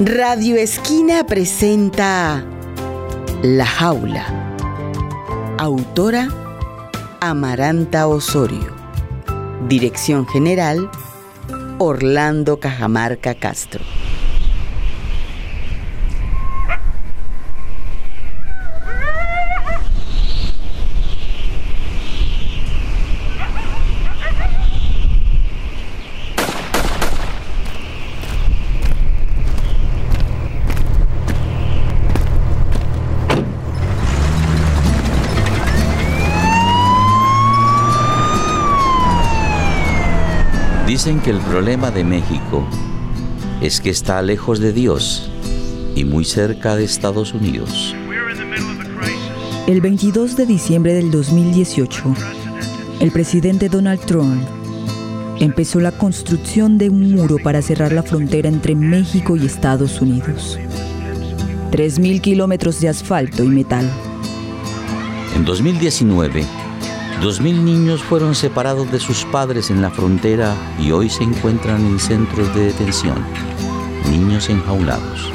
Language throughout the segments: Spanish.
Radio Esquina presenta La Jaula. Autora Amaranta Osorio. Dirección General Orlando Cajamarca Castro. Dicen que el problema de México es que está lejos de Dios y muy cerca de Estados Unidos. El 22 de diciembre del 2018, el presidente Donald Trump empezó la construcción de un muro para cerrar la frontera entre México y Estados Unidos. 3.000 kilómetros de asfalto y metal. En 2019, 2.000 niños fueron separados de sus padres en la frontera y hoy se encuentran en centros de detención. Niños enjaulados.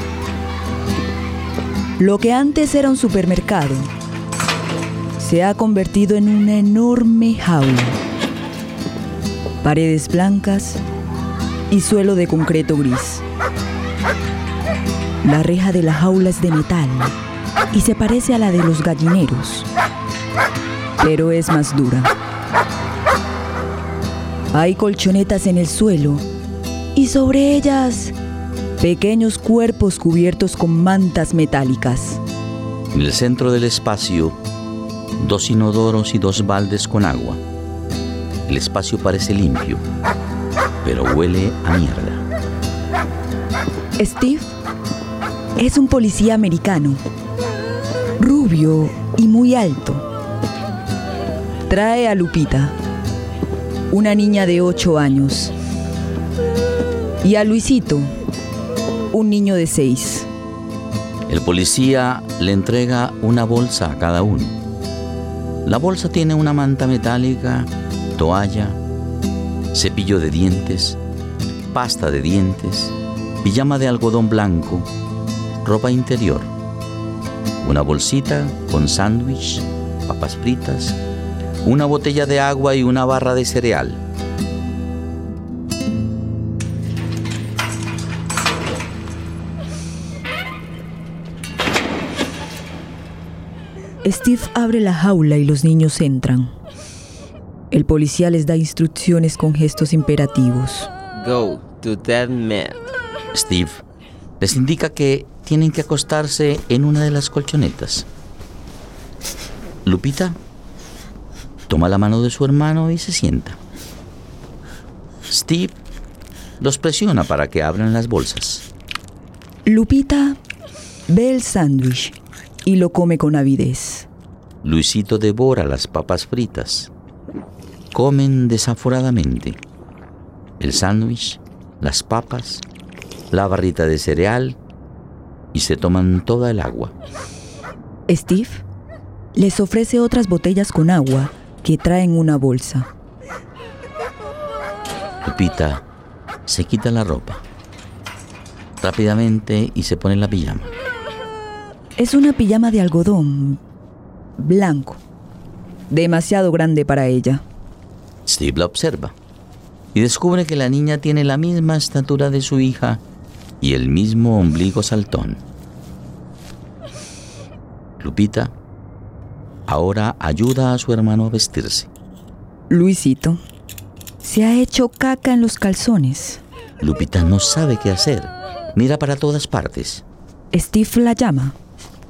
Lo que antes era un supermercado se ha convertido en una enorme jaula. Paredes blancas y suelo de concreto gris. La reja de la jaula es de metal y se parece a la de los gallineros pero es más dura. Hay colchonetas en el suelo y sobre ellas pequeños cuerpos cubiertos con mantas metálicas. En el centro del espacio, dos inodoros y dos baldes con agua. El espacio parece limpio, pero huele a mierda. Steve es un policía americano, rubio y muy alto trae a Lupita, una niña de 8 años, y a Luisito, un niño de 6. El policía le entrega una bolsa a cada uno. La bolsa tiene una manta metálica, toalla, cepillo de dientes, pasta de dientes, pijama de algodón blanco, ropa interior, una bolsita con sándwich, papas fritas, una botella de agua y una barra de cereal. Steve abre la jaula y los niños entran. El policía les da instrucciones con gestos imperativos. Go to that man. Steve les indica que tienen que acostarse en una de las colchonetas. Lupita toma la mano de su hermano y se sienta. Steve los presiona para que abran las bolsas. Lupita ve el sándwich y lo come con avidez. Luisito devora las papas fritas. Comen desaforadamente. El sándwich, las papas, la barrita de cereal y se toman toda el agua. Steve les ofrece otras botellas con agua que traen una bolsa. Lupita se quita la ropa rápidamente y se pone la pijama. Es una pijama de algodón blanco, demasiado grande para ella. Steve la observa y descubre que la niña tiene la misma estatura de su hija y el mismo ombligo saltón. Lupita ahora ayuda a su hermano a vestirse. Luisito, se ha hecho caca en los calzones. Lupita no sabe qué hacer. Mira para todas partes. Steve la llama.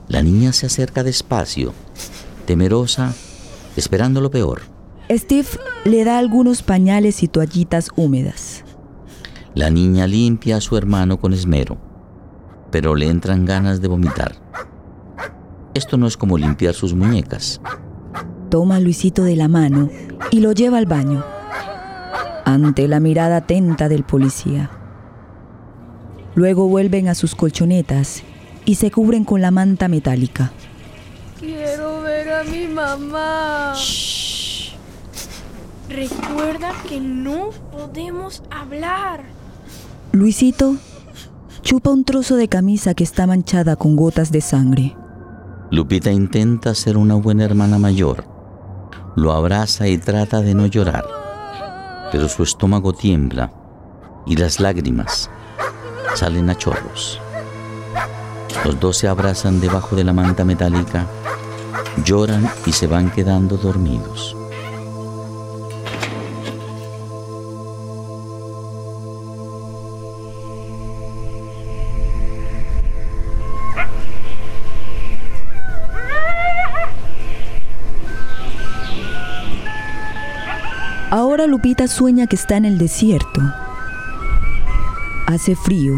La niña se acerca despacio, temerosa, esperando lo peor. Steve le da algunos pañales y toallitas húmedas. La niña limpia a su hermano con esmero, pero le entran ganas de vomitar. Esto no es como limpiar sus muñecas. Toma a Luisito de la mano y lo lleva al baño, ante la mirada atenta del policía. Luego vuelven a sus colchonetas y se cubren con la manta metálica. Quiero ver a mi mamá. Shh. Recuerda que no podemos hablar. Luisito chupa un trozo de camisa que está manchada con gotas de sangre. Lupita intenta ser una buena hermana mayor. Lo abraza y trata de no llorar, pero su estómago tiembla y las lágrimas salen a chorros. Los dos se abrazan debajo de la manta metálica, lloran y se van quedando dormidos. Ahora Lupita sueña que está en el desierto. Hace frío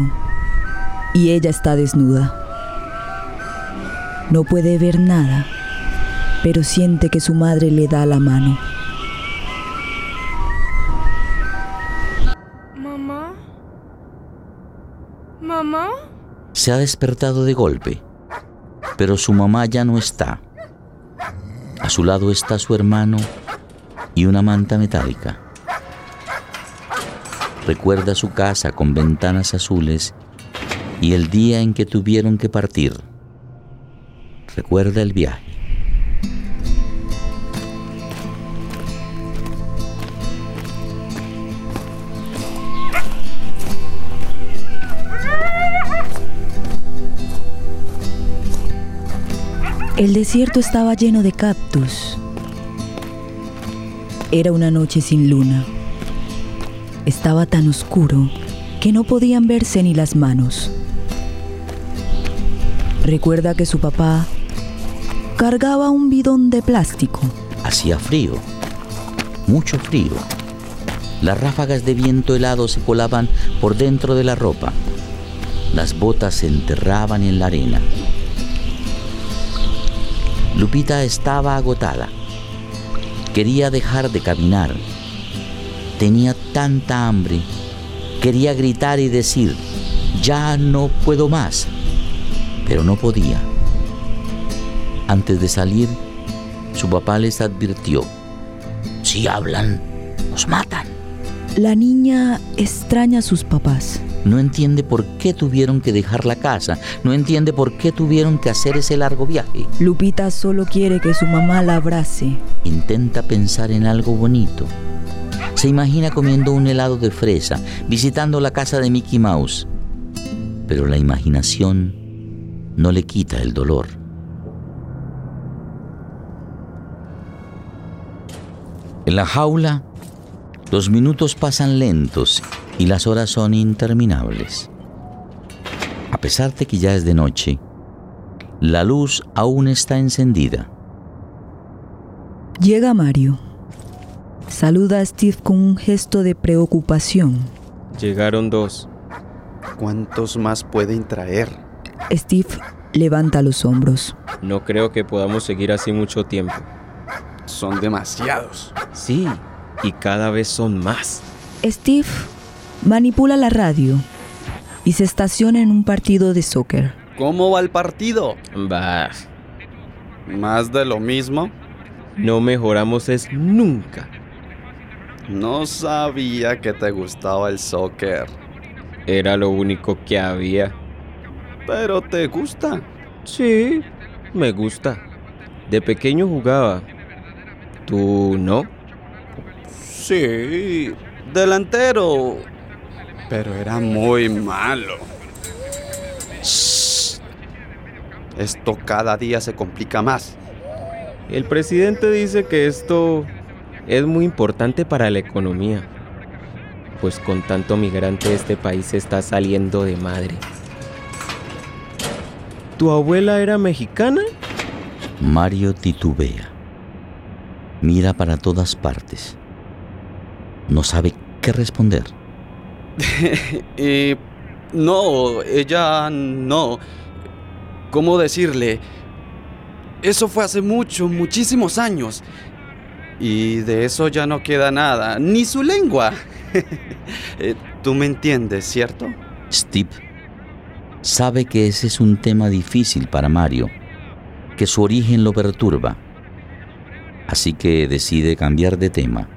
y ella está desnuda. No puede ver nada, pero siente que su madre le da la mano. Mamá. Mamá. Se ha despertado de golpe, pero su mamá ya no está. A su lado está su hermano y una manta metálica. Recuerda su casa con ventanas azules y el día en que tuvieron que partir. Recuerda el viaje. El desierto estaba lleno de cactus era una noche sin luna. Estaba tan oscuro que no podían verse ni las manos. Recuerda que su papá cargaba un bidón de plástico. Hacía frío, mucho frío. Las ráfagas de viento helado se colaban por dentro de la ropa. Las botas se enterraban en la arena. Lupita estaba agotada. Quería dejar de caminar. Tenía tanta hambre. Quería gritar y decir, ya no puedo más. Pero no podía. Antes de salir, su papá les advirtió, si hablan, nos matan. La niña extraña a sus papás. No entiende por qué tuvieron que dejar la casa, no entiende por qué tuvieron que hacer ese largo viaje. Lupita solo quiere que su mamá la abrace. Intenta pensar en algo bonito. Se imagina comiendo un helado de fresa, visitando la casa de Mickey Mouse. Pero la imaginación no le quita el dolor. En la jaula, los minutos pasan lentos y las horas son interminables. A pesar de que ya es de noche, la luz aún está encendida. Llega Mario. Saluda a Steve con un gesto de preocupación. Llegaron dos. ¿Cuántos más pueden traer? Steve levanta los hombros. No creo que podamos seguir así mucho tiempo. Son demasiados. Sí, y cada vez son más. Steve manipula la radio y se estaciona en un partido de soccer. ¿Cómo va el partido? Bah, ¿Más de lo mismo? no mejoramos es nunca. No sabía que te gustaba el soccer. Era lo único que había. Pero te gusta. Sí, me gusta. De pequeño jugaba. ¿Tú no? Sí, delantero. Pero era muy malo. Shh. Esto cada día se complica más. El presidente dice que esto es muy importante para la economía. Pues con tanto migrante este país está saliendo de madre. ¿Tu abuela era mexicana? Mario titubea. Mira para todas partes. No sabe qué responder. Eh, no, ella no. ¿Cómo decirle? Eso fue hace mucho, muchísimos años. Y de eso ya no queda nada, ni su lengua. Eh, Tú me entiendes, ¿cierto? Steve sabe que ese es un tema difícil para Mario, que su origen lo perturba. Así que decide cambiar de tema.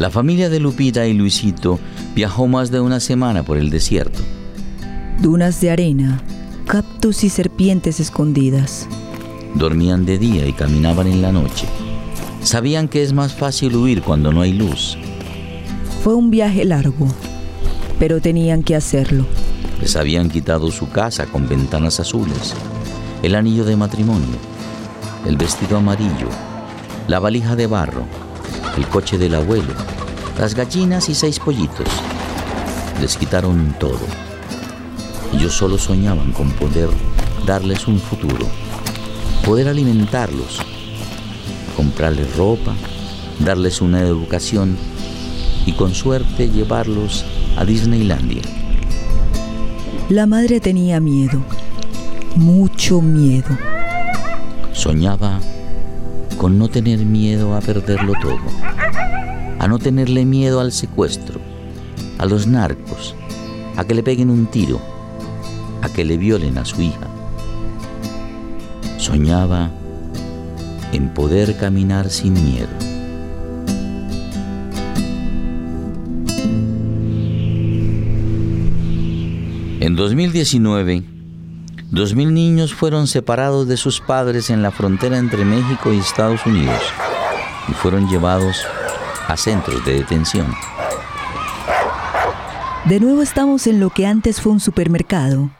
La familia de Lupita y Luisito viajó más de una semana por el desierto. Dunas de arena, cactus y serpientes escondidas. Dormían de día y caminaban en la noche. Sabían que es más fácil huir cuando no hay luz. Fue un viaje largo, pero tenían que hacerlo. Les habían quitado su casa con ventanas azules, el anillo de matrimonio, el vestido amarillo, la valija de barro, el coche del abuelo, las gallinas y seis pollitos. Les quitaron todo. Ellos solo soñaban con poder darles un futuro, poder alimentarlos, comprarles ropa, darles una educación y con suerte llevarlos a Disneylandia. La madre tenía miedo, mucho miedo. Soñaba con no tener miedo a perderlo todo, a no tenerle miedo al secuestro, a los narcos, a que le peguen un tiro, a que le violen a su hija. Soñaba en poder caminar sin miedo. En 2019, Dos mil niños fueron separados de sus padres en la frontera entre México y Estados Unidos y fueron llevados a centros de detención. De nuevo estamos en lo que antes fue un supermercado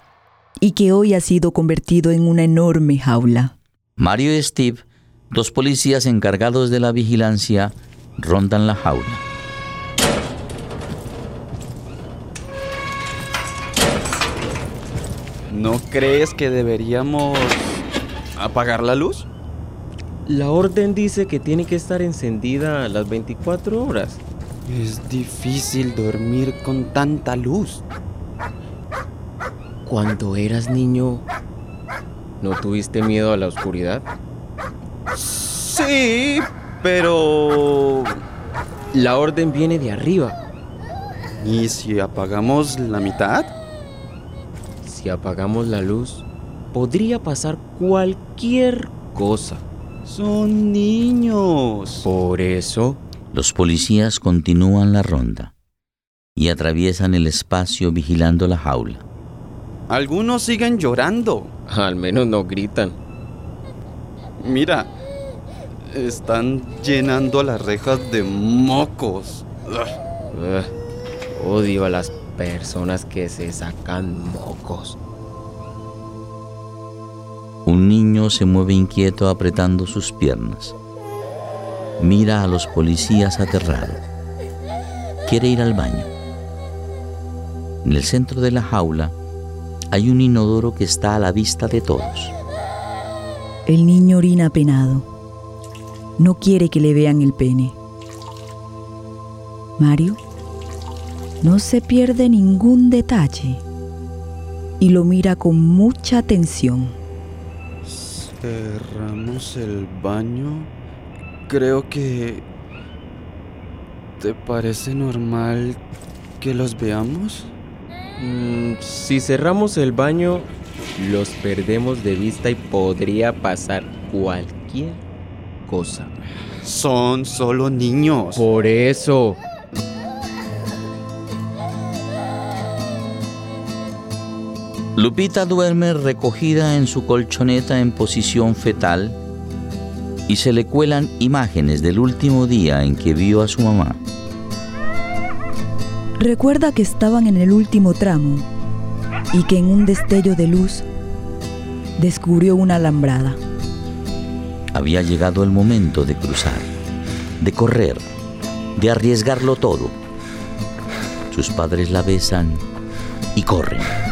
y que hoy ha sido convertido en una enorme jaula. Mario y Steve, dos policías encargados de la vigilancia, rondan la jaula. ¿No crees que deberíamos apagar la luz? La orden dice que tiene que estar encendida las 24 horas. Es difícil dormir con tanta luz. Cuando eras niño, ¿no tuviste miedo a la oscuridad? Sí, pero... La orden viene de arriba. ¿Y si apagamos la mitad? Si apagamos la luz, podría pasar cualquier cosa. Son niños. Por eso... Los policías continúan la ronda y atraviesan el espacio vigilando la jaula. Algunos siguen llorando. Al menos no gritan. Mira, están llenando las rejas de mocos. Ugh, odio a las personas que se sacan mocos. Un niño se mueve inquieto apretando sus piernas. Mira a los policías aterrado. Quiere ir al baño. En el centro de la jaula hay un inodoro que está a la vista de todos. El niño orina penado. No quiere que le vean el pene. Mario no se pierde ningún detalle y lo mira con mucha atención. Cerramos el baño. Creo que... ¿Te parece normal que los veamos? Mm, si cerramos el baño, los perdemos de vista y podría pasar cualquier cosa. Son solo niños. Por eso. Lupita duerme recogida en su colchoneta en posición fetal y se le cuelan imágenes del último día en que vio a su mamá. Recuerda que estaban en el último tramo y que en un destello de luz descubrió una alambrada. Había llegado el momento de cruzar, de correr, de arriesgarlo todo. Sus padres la besan y corren.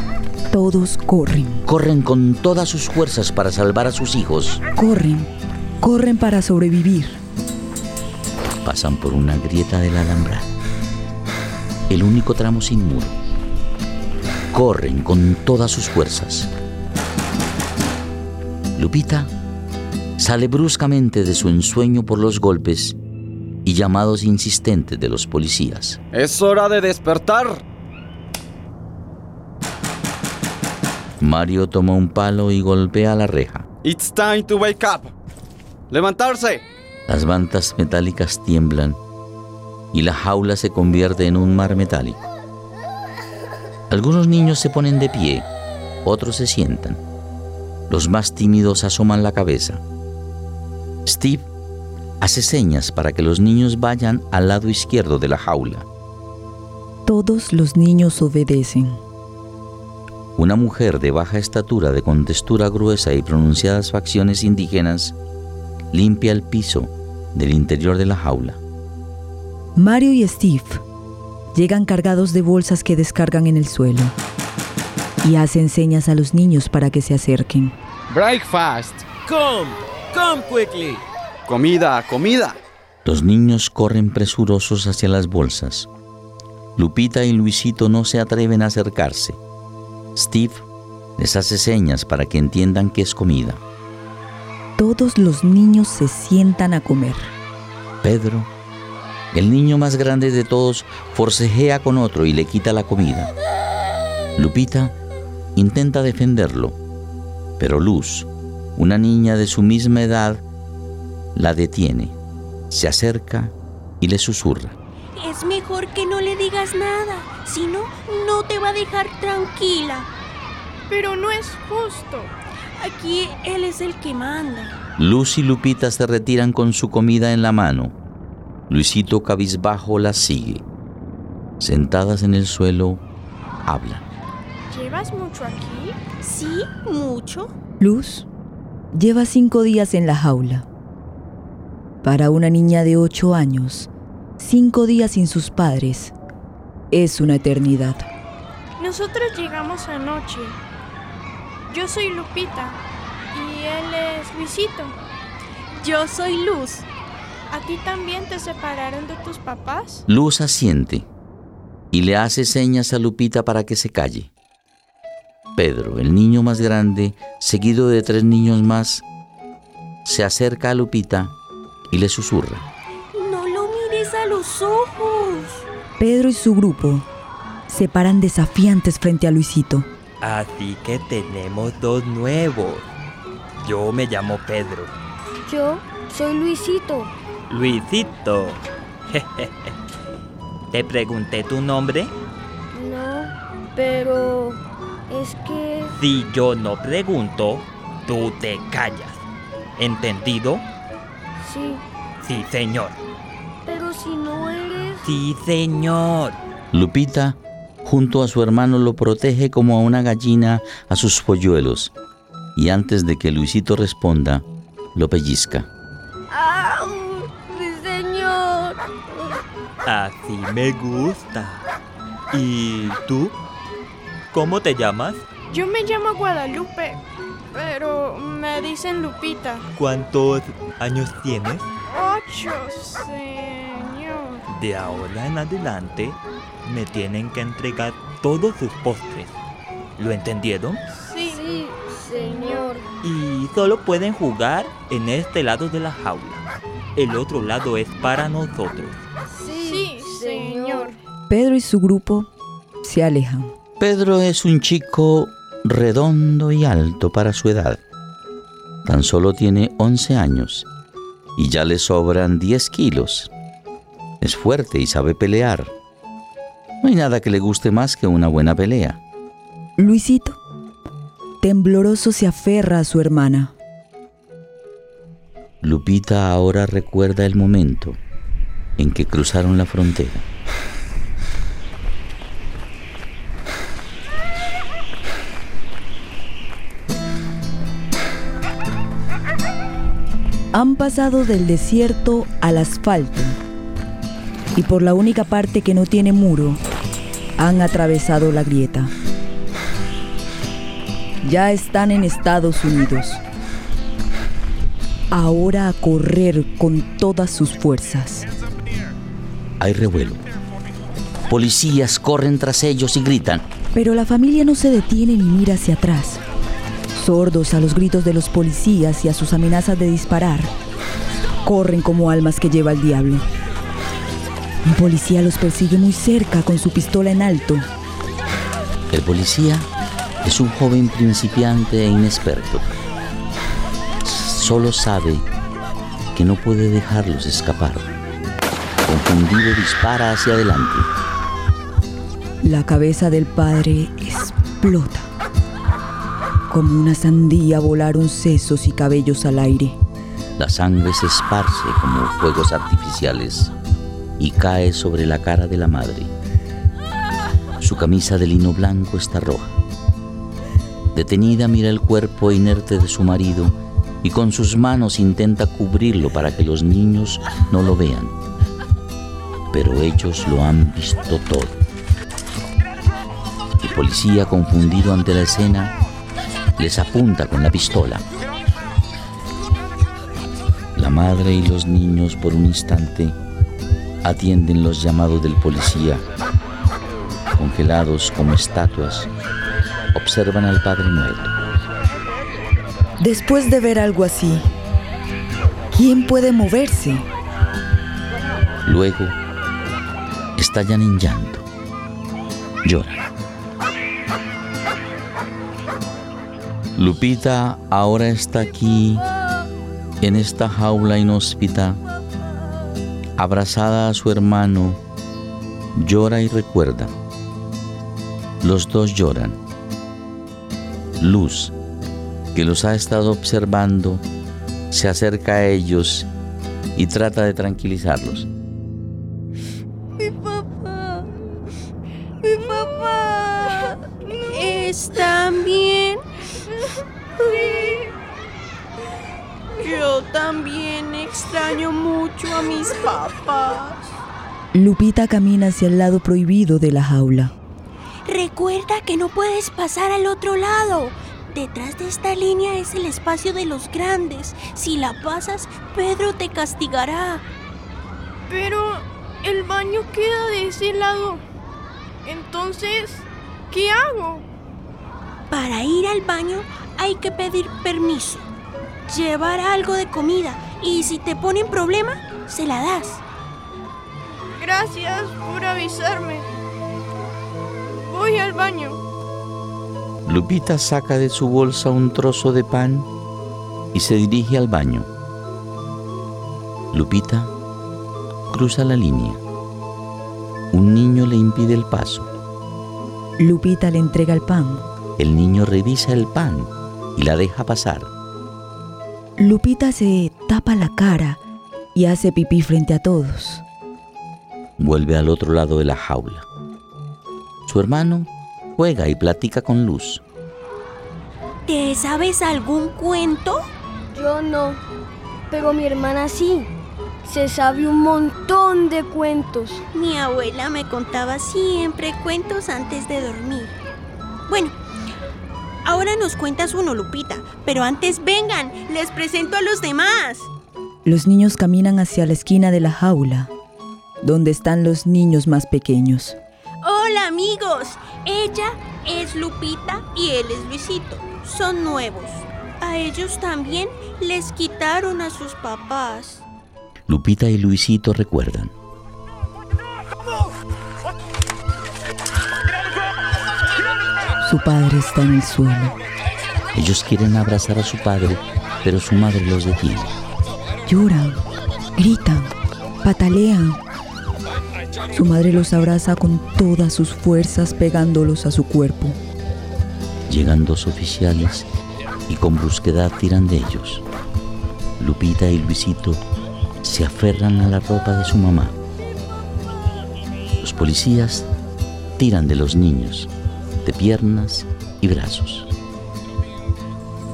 Todos corren, Corren con todas sus fuerzas para salvar a sus hijos. corren, corren para sobrevivir. Pasan por una grieta de la alambrada. El único tramo sin muro. Corren con todas sus fuerzas. Lupita sale bruscamente de su ensueño por los golpes y llamados insistentes de los policías. Es hora de despertar. Mario toma un palo y golpea la reja. It's time to wake up. Levantarse. Las mantas metálicas tiemblan y la jaula se convierte en un mar metálico. Algunos niños se ponen de pie, otros se sientan. Los más tímidos asoman la cabeza. Steve hace señas para que los niños vayan al lado izquierdo de la jaula. Todos los niños obedecen. Una mujer de baja estatura, de contextura gruesa y pronunciadas facciones indígenas, limpia el piso del interior de la jaula. Mario y Steve llegan cargados de bolsas que descargan en el suelo y hacen señas a los niños para que se acerquen. Breakfast. Come, come quickly. Comida, comida. Los niños corren presurosos hacia las bolsas. Lupita y Luisito no se atreven a acercarse. Steve les hace señas para que entiendan que es comida. Todos los niños se sientan a comer. Pedro, el niño más grande de todos, forcejea con otro y le quita la comida. Lupita intenta defenderlo, pero Luz, una niña de su misma edad, la detiene, se acerca y le susurra. Es mejor que no le digas nada, si no, no te va a dejar tranquila. Pero no es justo. Aquí él es el que manda. Luz y Lupita se retiran con su comida en la mano. Luisito cabizbajo las sigue. Sentadas en el suelo, hablan. ¿Llevas mucho aquí? Sí, mucho. Luz lleva cinco días en la jaula. Para una niña de ocho años, cinco días sin sus padres es una eternidad. Nosotros llegamos anoche. Yo soy Lupita y él es Luisito. Yo soy Luz. ¿A ti también te separaron de tus papás? Luz asiente y le hace señas a Lupita para que se calle. Pedro, el niño más grande, seguido de tres niños más, se acerca a Lupita y le susurra. A los ojos. Pedro y su grupo se paran desafiantes frente a Luisito. Así que tenemos dos nuevos. Yo me llamo Pedro. Yo soy Luisito. Luisito. ¿Te pregunté tu nombre? No, pero es que... Si yo no pregunto, tú te callas. ¿Entendido? Sí. Sí, señor. Sí, señor. Lupita, junto a su hermano, lo protege como a una gallina a sus polluelos. Y antes de que Luisito responda, lo pellizca. ¡Au! ¡Mi señor! Así me gusta. ¿Y tú? ¿Cómo te llamas? Yo me llamo Guadalupe, pero me dicen Lupita. ¿Cuántos años tienes? Ocho, señor. De ahora en adelante me tienen que entregar todos sus postres. ¿Lo entendieron? Sí. Sí, señor. Y solo pueden jugar en este lado de la jaula. El otro lado es para nosotros. Sí, señor. Pedro y su grupo se alejan. Pedro es un chico redondo y alto para su edad. Tan solo tiene 11 años y ya le sobran 10 kilos. Es fuerte y sabe pelear. No hay nada que le guste más que una buena pelea. Luisito, tembloroso, se aferra a su hermana. Lupita ahora recuerda el momento en que cruzaron la frontera. Han pasado del desierto al asfalto y por la única parte que no tiene muro han atravesado la grieta. Ya están en Estados Unidos. Ahora a correr con todas sus fuerzas. Hay revuelo. Policías corren tras ellos y gritan. Pero la familia no se detiene ni mira hacia atrás. Sordos a los gritos de los policías y a sus amenazas de disparar, corren como almas que lleva el diablo. Un policía los persigue muy cerca con su pistola en alto. El policía es un joven principiante e inexperto. Solo sabe que no puede dejarlos escapar. Confundido dispara hacia adelante. La cabeza del padre explota. Como una sandía volaron sesos y cabellos al aire. La sangre se esparce como fuegos artificiales y cae sobre la cara de la madre. Su camisa de lino blanco está roja. Detenida mira el cuerpo inerte de su marido y con sus manos intenta cubrirlo para que los niños no lo vean. Pero ellos lo han visto todo. El policía, confundido ante la escena, les apunta con la pistola. La madre y los niños por un instante atienden los llamados del policía. Congelados como estatuas, observan al padre muerto. Después de ver algo así, ¿quién puede moverse? Luego, estallan en llanto. Lloran. Lupita ahora está aquí, en esta jaula inhóspita, abrazada a su hermano, llora y recuerda. Los dos lloran. Luz, que los ha estado observando, se acerca a ellos y trata de tranquilizarlos. Mis papás. Lupita camina hacia el lado prohibido de la jaula. Recuerda que no puedes pasar al otro lado. Detrás de esta línea es el espacio de los grandes. Si la pasas, Pedro te castigará. Pero el baño queda de ese lado. Entonces, ¿qué hago? Para ir al baño hay que pedir permiso, llevar algo de comida y si te ponen problema, se la das. Gracias por avisarme. Voy al baño. Lupita saca de su bolsa un trozo de pan y se dirige al baño. Lupita cruza la línea. Un niño le impide el paso. Lupita le entrega el pan. El niño revisa el pan y la deja pasar. Lupita se tapa la cara y hace pipí frente a todos. Vuelve al otro lado de la jaula. Su hermano juega y platica con Luz. ¿Te sabes algún cuento? Yo no, pero mi hermana sí. Se sabe un montón de cuentos. Mi abuela me contaba siempre cuentos antes de dormir. Bueno, ahora nos cuentas uno, Lupita, pero antes vengan, les presento a los demás. Los niños caminan hacia la esquina de la jaula, donde están los niños más pequeños. Hola amigos, ella es Lupita y él es Luisito. Son nuevos. A ellos también les quitaron a sus papás. Lupita y Luisito recuerdan. Su padre está en el suelo. Ellos quieren abrazar a su padre, pero su madre los detiene. Lloran, gritan, patalean. Su madre los abraza con todas sus fuerzas pegándolos a su cuerpo. Llegan dos oficiales y con brusquedad tiran de ellos. Lupita y Luisito se aferran a la ropa de su mamá. Los policías tiran de los niños, de piernas y brazos.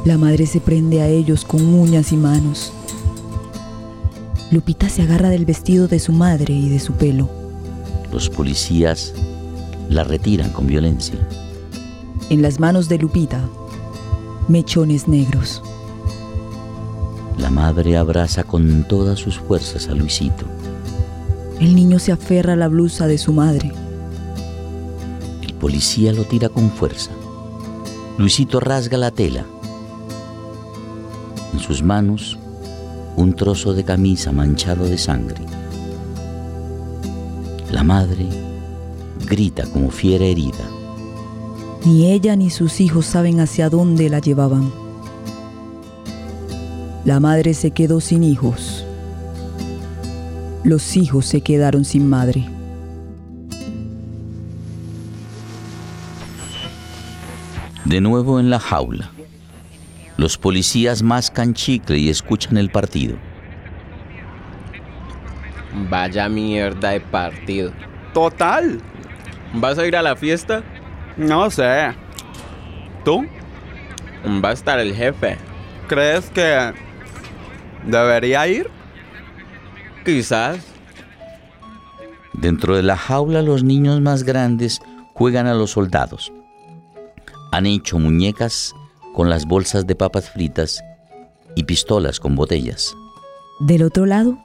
La madre se prende a ellos con uñas y manos. Lupita se agarra del vestido de su madre y de su pelo. Los policías la retiran con violencia. En las manos de Lupita, mechones negros. La madre abraza con todas sus fuerzas a Luisito. El niño se aferra a la blusa de su madre. El policía lo tira con fuerza. Luisito rasga la tela. En sus manos, un trozo de camisa manchado de sangre. La madre grita como fiera herida. Ni ella ni sus hijos saben hacia dónde la llevaban. La madre se quedó sin hijos. Los hijos se quedaron sin madre. De nuevo en la jaula. Los policías mascan chicle y escuchan el partido. Vaya mierda de partido. Total. ¿Vas a ir a la fiesta? No sé. ¿Tú? Va a estar el jefe. ¿Crees que debería ir? Quizás. Dentro de la jaula los niños más grandes juegan a los soldados. Han hecho muñecas con las bolsas de papas fritas y pistolas con botellas. Del otro lado,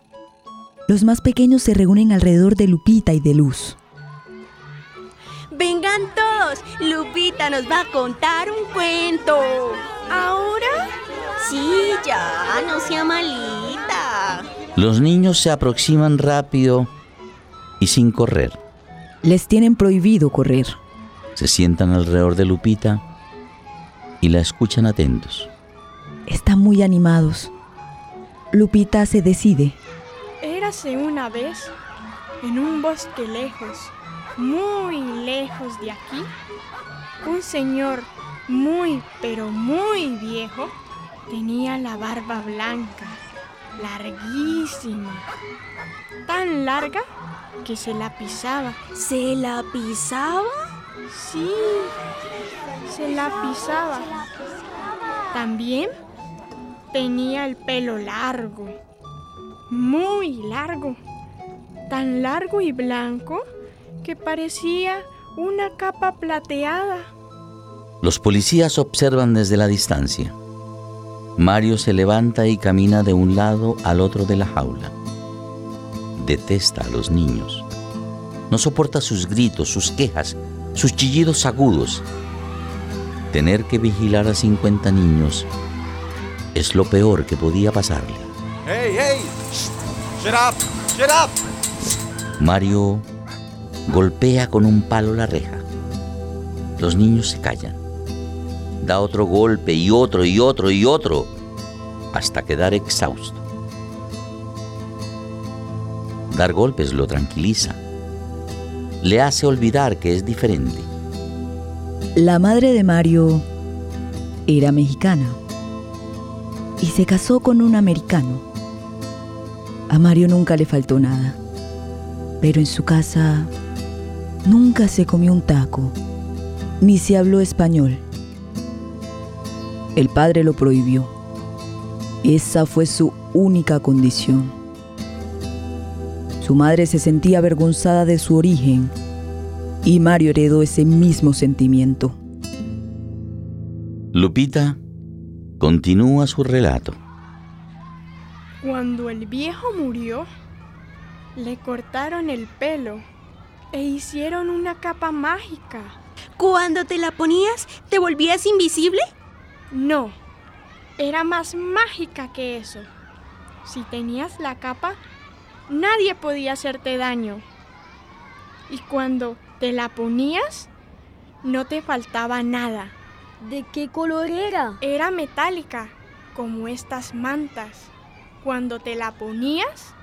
los más pequeños se reúnen alrededor de Lupita y de Luz. Vengan todos, Lupita nos va a contar un cuento. ¿Ahora? Sí, ya, no sea malita. Los niños se aproximan rápido y sin correr. Les tienen prohibido correr. Se sientan alrededor de Lupita y la escuchan atentos. Están muy animados. Lupita se decide. Érase una vez, en un bosque lejos, muy lejos de aquí, un señor muy, pero muy viejo tenía la barba blanca, larguísima, tan larga que se la pisaba. ¿Se la pisaba? Sí, se la pisaba. También tenía el pelo largo, muy largo, tan largo y blanco que parecía una capa plateada. Los policías observan desde la distancia. Mario se levanta y camina de un lado al otro de la jaula. Detesta a los niños. No soporta sus gritos, sus quejas, sus chillidos agudos. Tener que vigilar a 50 niños es lo peor que podía pasarle. ¡Hey, hey! ¡Shut up! ¡Shut up! Mario golpea con un palo la reja. Los niños se callan. Da otro golpe y otro y otro y otro hasta quedar exhausto. Dar golpes lo tranquiliza. Le hace olvidar que es diferente. La madre de Mario era mexicana y se casó con un americano. A Mario nunca le faltó nada, pero en su casa nunca se comió un taco, ni se habló español. El padre lo prohibió. Esa fue su única condición. Su madre se sentía avergonzada de su origen y Mario heredó ese mismo sentimiento. Lupita continúa su relato. Cuando el viejo murió, le cortaron el pelo e hicieron una capa mágica. ¿Cuando te la ponías, te volvías invisible? No, era más mágica que eso. Si tenías la capa, nadie podía hacerte daño. Y cuando te la ponías, no te faltaba nada. ¿De qué color era? Era metálica, como estas mantas. Cuando te la ponías,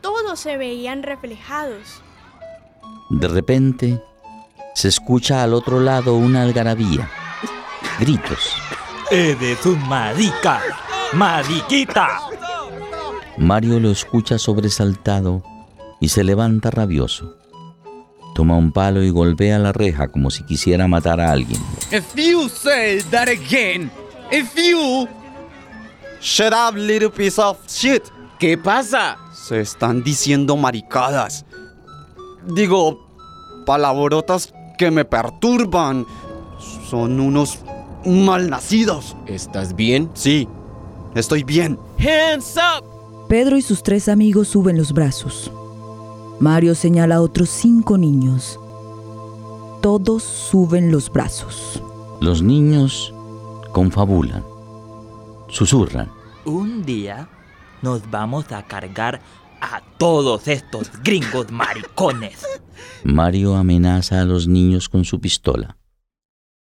todos se veían reflejados. De repente, se escucha al otro lado una algarabía. Gritos. ¡Eres un marica! ¡Mariquita! Mario lo escucha sobresaltado y se levanta rabioso. Toma un palo y golpea la reja como si quisiera matar a alguien. If you say that again, if you... Shut up, little piece of shit. ¿Qué pasa? Se están diciendo maricadas. Digo, palabrotas que me perturban. Son unos malnacidos. ¿Estás bien? Sí, estoy bien. Hands up! Pedro y sus tres amigos suben los brazos. Mario señala a otros cinco niños. Todos suben los brazos. Los niños confabulan, susurran. Un día nos vamos a cargar a todos estos gringos maricones. Mario amenaza a los niños con su pistola.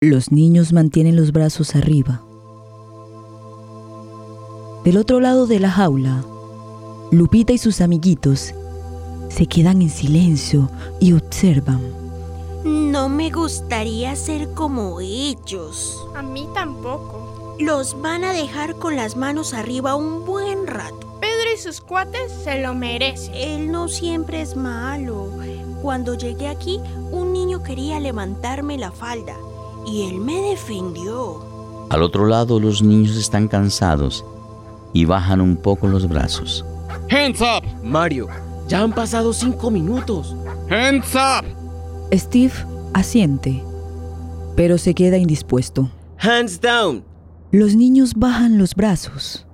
Los niños mantienen los brazos arriba. Del otro lado de la jaula, Lupita y sus amiguitos se quedan en silencio y observan. No me gustaría ser como ellos. A mí tampoco. Los van a dejar con las manos arriba un buen rato. Pedro y sus cuates se lo merecen. Él no siempre es malo. Cuando llegué aquí, un niño quería levantarme la falda y él me defendió. Al otro lado los niños están cansados y bajan un poco los brazos. Hands up. Mario, ya han pasado cinco minutos. Hands up. Steve asiente, pero se queda indispuesto. Hands down. Los niños bajan los brazos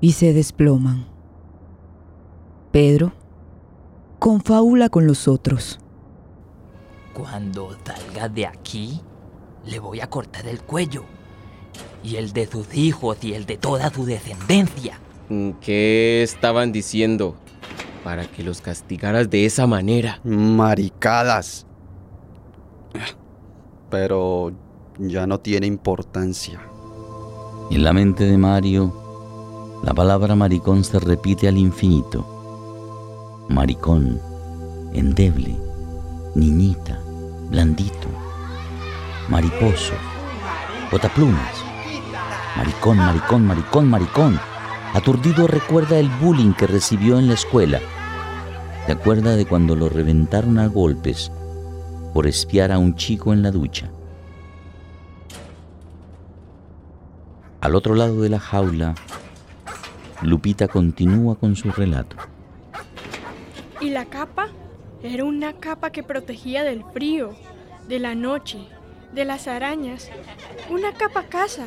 y se desploman. Pedro confabula con los otros. Cuando salga de aquí, le voy a cortar el cuello. Y el de sus hijos y el de toda su descendencia. ¿Qué estaban diciendo? Para que los castigaras de esa manera. Maricadas. Pero ya no tiene importancia. En la mente de Mario, la palabra maricón se repite al infinito. Maricón, endeble, niñita, blandito, mariposo, botaplumas. Maricón, maricón, maricón, maricón. Aturdido recuerda el bullying que recibió en la escuela. Se acuerda de cuando lo reventaron a golpes por espiar a un chico en la ducha. Al otro lado de la jaula, Lupita continúa con su relato. ¿Y la capa? Era una capa que protegía del frío, de la noche, de las arañas. Una capa casa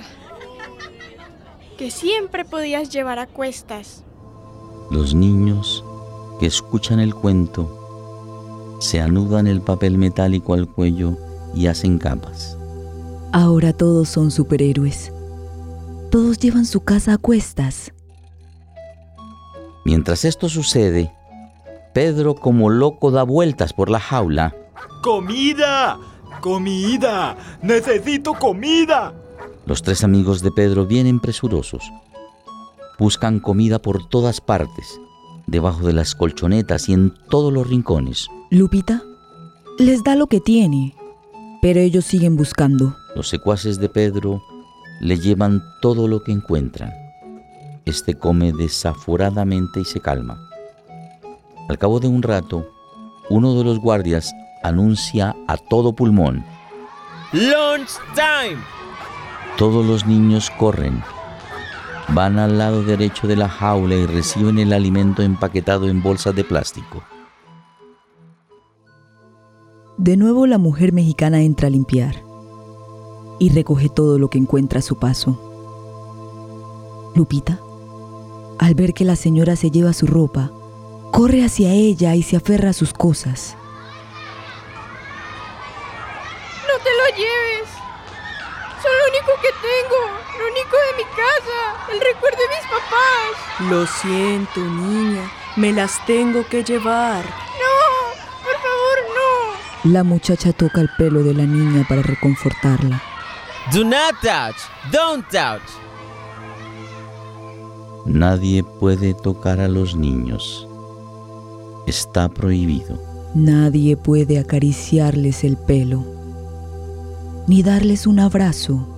que siempre podías llevar a cuestas. Los niños que escuchan el cuento se anudan el papel metálico al cuello y hacen capas. Ahora todos son superhéroes. Todos llevan su casa a cuestas. Mientras esto sucede, Pedro como loco da vueltas por la jaula. ¡Comida! ¡Comida! ¡Necesito comida! Los tres amigos de Pedro vienen presurosos. Buscan comida por todas partes, debajo de las colchonetas y en todos los rincones. Lupita les da lo que tiene, pero ellos siguen buscando. Los secuaces de Pedro le llevan todo lo que encuentran. Este come desaforadamente y se calma. Al cabo de un rato, uno de los guardias anuncia a todo pulmón. ¡Lunch time! Todos los niños corren. Van al lado derecho de la jaula y reciben el alimento empaquetado en bolsas de plástico. De nuevo la mujer mexicana entra a limpiar y recoge todo lo que encuentra a su paso. Lupita, al ver que la señora se lleva su ropa, corre hacia ella y se aferra a sus cosas. ¡No te lo lleves! Son lo único que tengo, lo único de mi casa, el recuerdo de mis papás. Lo siento, niña, me las tengo que llevar. No, por favor, no. La muchacha toca el pelo de la niña para reconfortarla. Do not touch, don't touch. Nadie puede tocar a los niños. Está prohibido. Nadie puede acariciarles el pelo, ni darles un abrazo,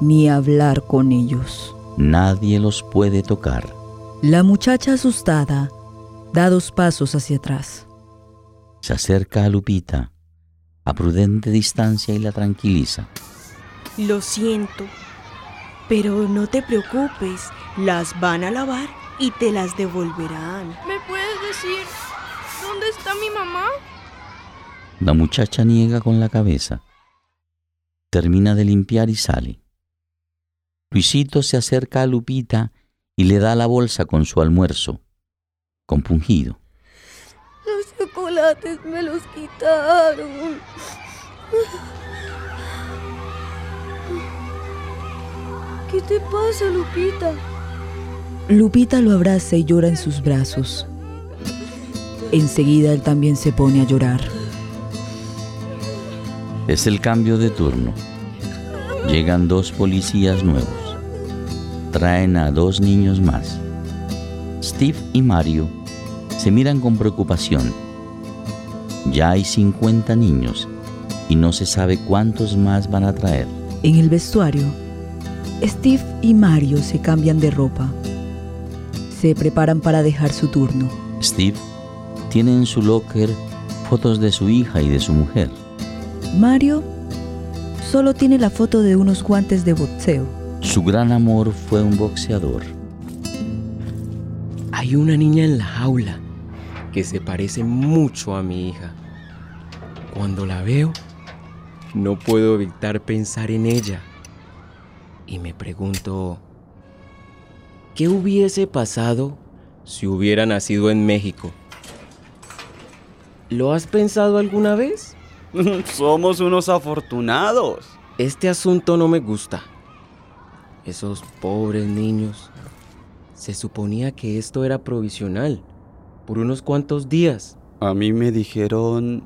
ni hablar con ellos. Nadie los puede tocar. La muchacha asustada da dos pasos hacia atrás. Se acerca a Lupita a prudente distancia y la tranquiliza. Lo siento, pero no te preocupes, las van a lavar y te las devolverán. ¿Me puedes decir dónde está mi mamá? La muchacha niega con la cabeza. Termina de limpiar y sale. Luisito se acerca a Lupita y le da la bolsa con su almuerzo, compungido. Los chocolates me los quitaron. ¿Qué te pasa, Lupita? Lupita lo abraza y llora en sus brazos. Enseguida él también se pone a llorar. Es el cambio de turno. Llegan dos policías nuevos. Traen a dos niños más. Steve y Mario se miran con preocupación. Ya hay 50 niños y no se sabe cuántos más van a traer. En el vestuario, Steve y Mario se cambian de ropa. Se preparan para dejar su turno. Steve tiene en su locker fotos de su hija y de su mujer. Mario solo tiene la foto de unos guantes de boxeo. Su gran amor fue un boxeador. Hay una niña en la jaula que se parece mucho a mi hija. Cuando la veo, no puedo evitar pensar en ella. Y me pregunto, ¿qué hubiese pasado si hubiera nacido en México? ¿Lo has pensado alguna vez? Somos unos afortunados. Este asunto no me gusta. Esos pobres niños. Se suponía que esto era provisional, por unos cuantos días. A mí me dijeron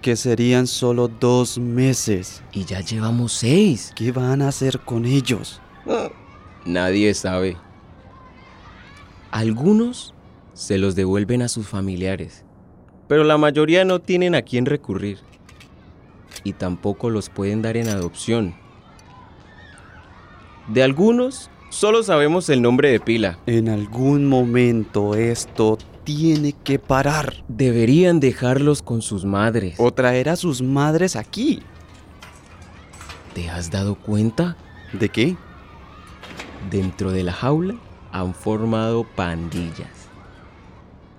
que serían solo dos meses. Y ya llevamos seis. ¿Qué van a hacer con ellos? Nadie sabe. Algunos se los devuelven a sus familiares, pero la mayoría no tienen a quién recurrir. Y tampoco los pueden dar en adopción. De algunos solo sabemos el nombre de pila. En algún momento esto tiene que parar. Deberían dejarlos con sus madres. O traer a sus madres aquí. ¿Te has dado cuenta? ¿De qué? Dentro de la jaula han formado pandillas.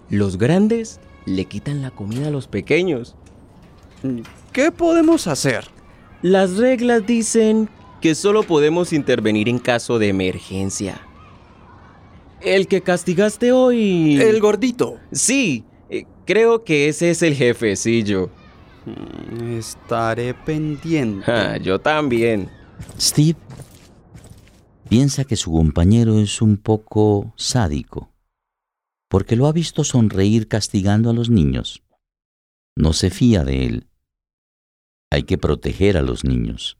Los grandes le quitan la comida a los pequeños. ¿Qué podemos hacer? Las reglas dicen que solo podemos intervenir en caso de emergencia. El que castigaste hoy... El gordito. Sí, eh, creo que ese es el jefecillo. Mm, estaré pendiente. Ah, yo también. Steve piensa que su compañero es un poco sádico, porque lo ha visto sonreír castigando a los niños. No se fía de él. Hay que proteger a los niños.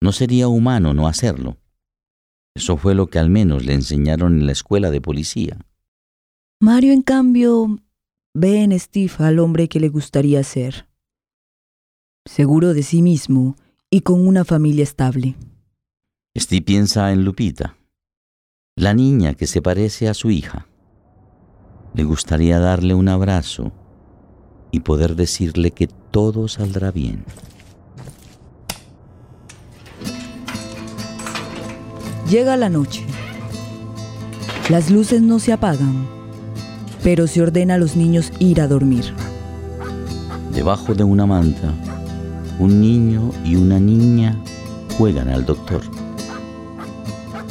No sería humano no hacerlo. Eso fue lo que al menos le enseñaron en la escuela de policía. Mario, en cambio, ve en Steve al hombre que le gustaría ser. Seguro de sí mismo y con una familia estable. Steve piensa en Lupita, la niña que se parece a su hija. Le gustaría darle un abrazo y poder decirle que todo saldrá bien. Llega la noche. Las luces no se apagan, pero se ordena a los niños ir a dormir. Debajo de una manta, un niño y una niña juegan al doctor.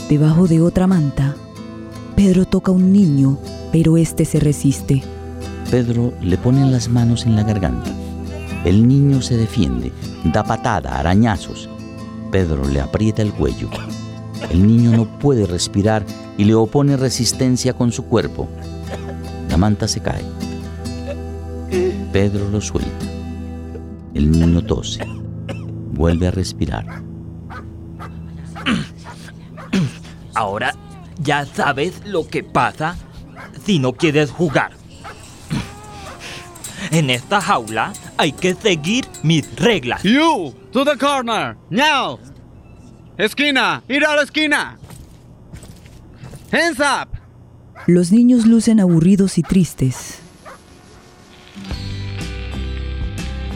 Debajo de otra manta, Pedro toca a un niño, pero este se resiste. Pedro le pone las manos en la garganta. El niño se defiende, da patada, arañazos. Pedro le aprieta el cuello. El niño no puede respirar y le opone resistencia con su cuerpo. La manta se cae. Pedro lo suelta. El niño tose. Vuelve a respirar. Ahora ya sabes lo que pasa si no quieres jugar. En esta jaula hay que seguir mis reglas. You, to the corner, now. Esquina, ir a la esquina. Hands up. Los niños lucen aburridos y tristes.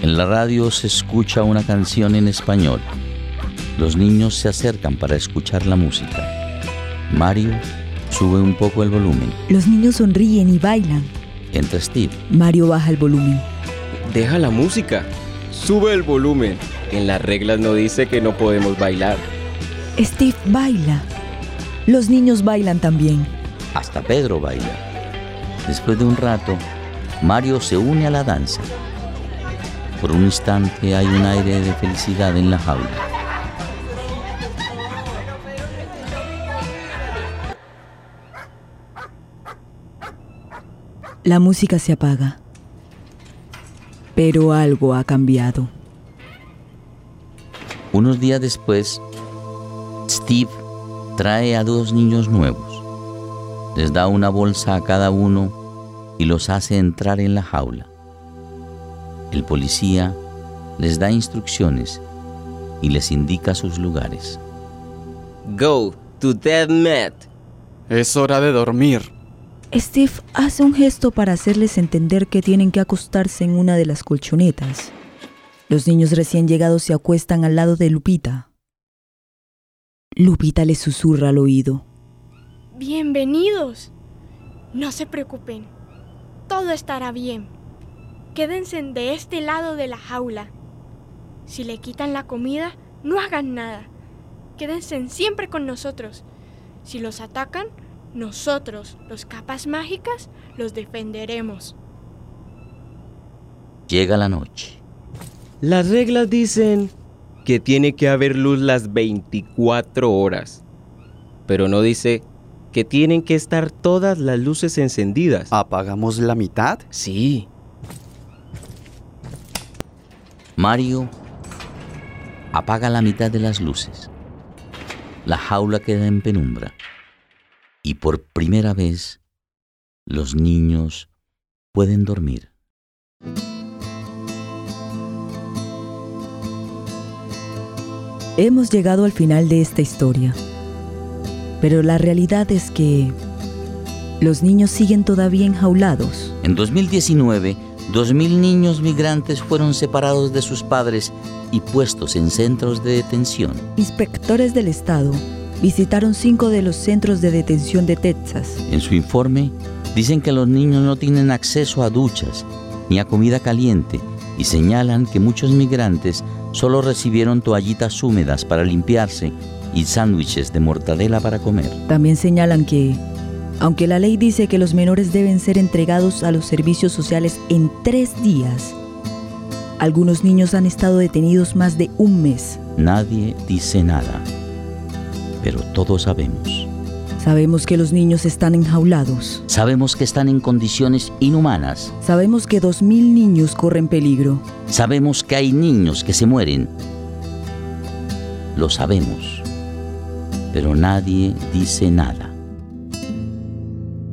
En la radio se escucha una canción en español. Los niños se acercan para escuchar la música. Mario sube un poco el volumen. Los niños sonríen y bailan. Entra Steve. Mario baja el volumen. Deja la música. Sube el volumen. En las reglas no dice que no podemos bailar. Steve baila. Los niños bailan también. Hasta Pedro baila. Después de un rato, Mario se une a la danza. Por un instante hay un aire de felicidad en la jaula. La música se apaga. Pero algo ha cambiado. Unos días después, Steve trae a dos niños nuevos. les da una bolsa a cada uno y los hace entrar en la jaula. El policía les da instrucciones y les indica sus lugares. Go to dead mat. Es hora de dormir. Steve hace un gesto para hacerles entender que tienen que acostarse en una de las colchonetas. Los niños recién llegados se acuestan al lado de Lupita. Lupita les susurra al oído. Bienvenidos. No se preocupen. Todo estará bien. Quédense de este lado de la jaula. Si le quitan la comida, no hagan nada. Quédense siempre con nosotros. Si los atacan, nosotros, los capas mágicas, los defenderemos. Llega la noche. Las reglas dicen que tiene que haber luz las 24 horas, pero no dice que tienen que estar todas las luces encendidas. ¿Apagamos la mitad? Sí. Mario apaga la mitad de las luces. La jaula queda en penumbra y por primera vez los niños pueden dormir. Hemos llegado al final de esta historia, pero la realidad es que los niños siguen todavía enjaulados. En 2019, 2.000 niños migrantes fueron separados de sus padres y puestos en centros de detención. Inspectores del Estado visitaron cinco de los centros de detención de Texas. En su informe, dicen que los niños no tienen acceso a duchas ni a comida caliente y señalan que muchos migrantes solo recibieron toallitas húmedas para limpiarse y sándwiches de mortadela para comer. También señalan que, aunque la ley dice que los menores deben ser entregados a los servicios sociales en tres días, algunos niños han estado detenidos más de un mes. Nadie dice nada, pero todos sabemos. Sabemos que los niños están enjaulados. Sabemos que están en condiciones inhumanas. Sabemos que dos mil niños corren peligro. Sabemos que hay niños que se mueren. Lo sabemos, pero nadie dice nada.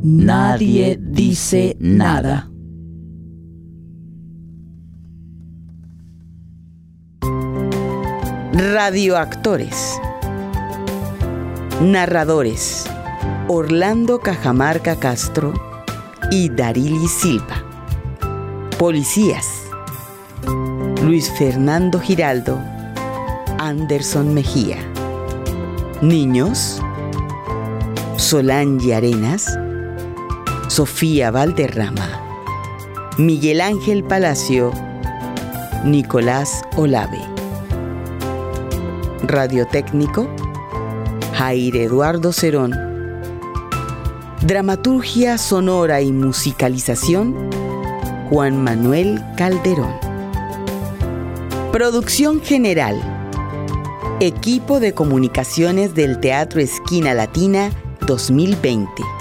Nadie dice nada. Radioactores. Narradores. Orlando Cajamarca Castro y Darili Silva. Policías. Luis Fernando Giraldo. Anderson Mejía. Niños. Solange Arenas. Sofía Valderrama. Miguel Ángel Palacio. Nicolás Olave. Radiotécnico, Jair Eduardo Cerón. Dramaturgia sonora y musicalización, Juan Manuel Calderón. Producción general, Equipo de Comunicaciones del Teatro Esquina Latina 2020.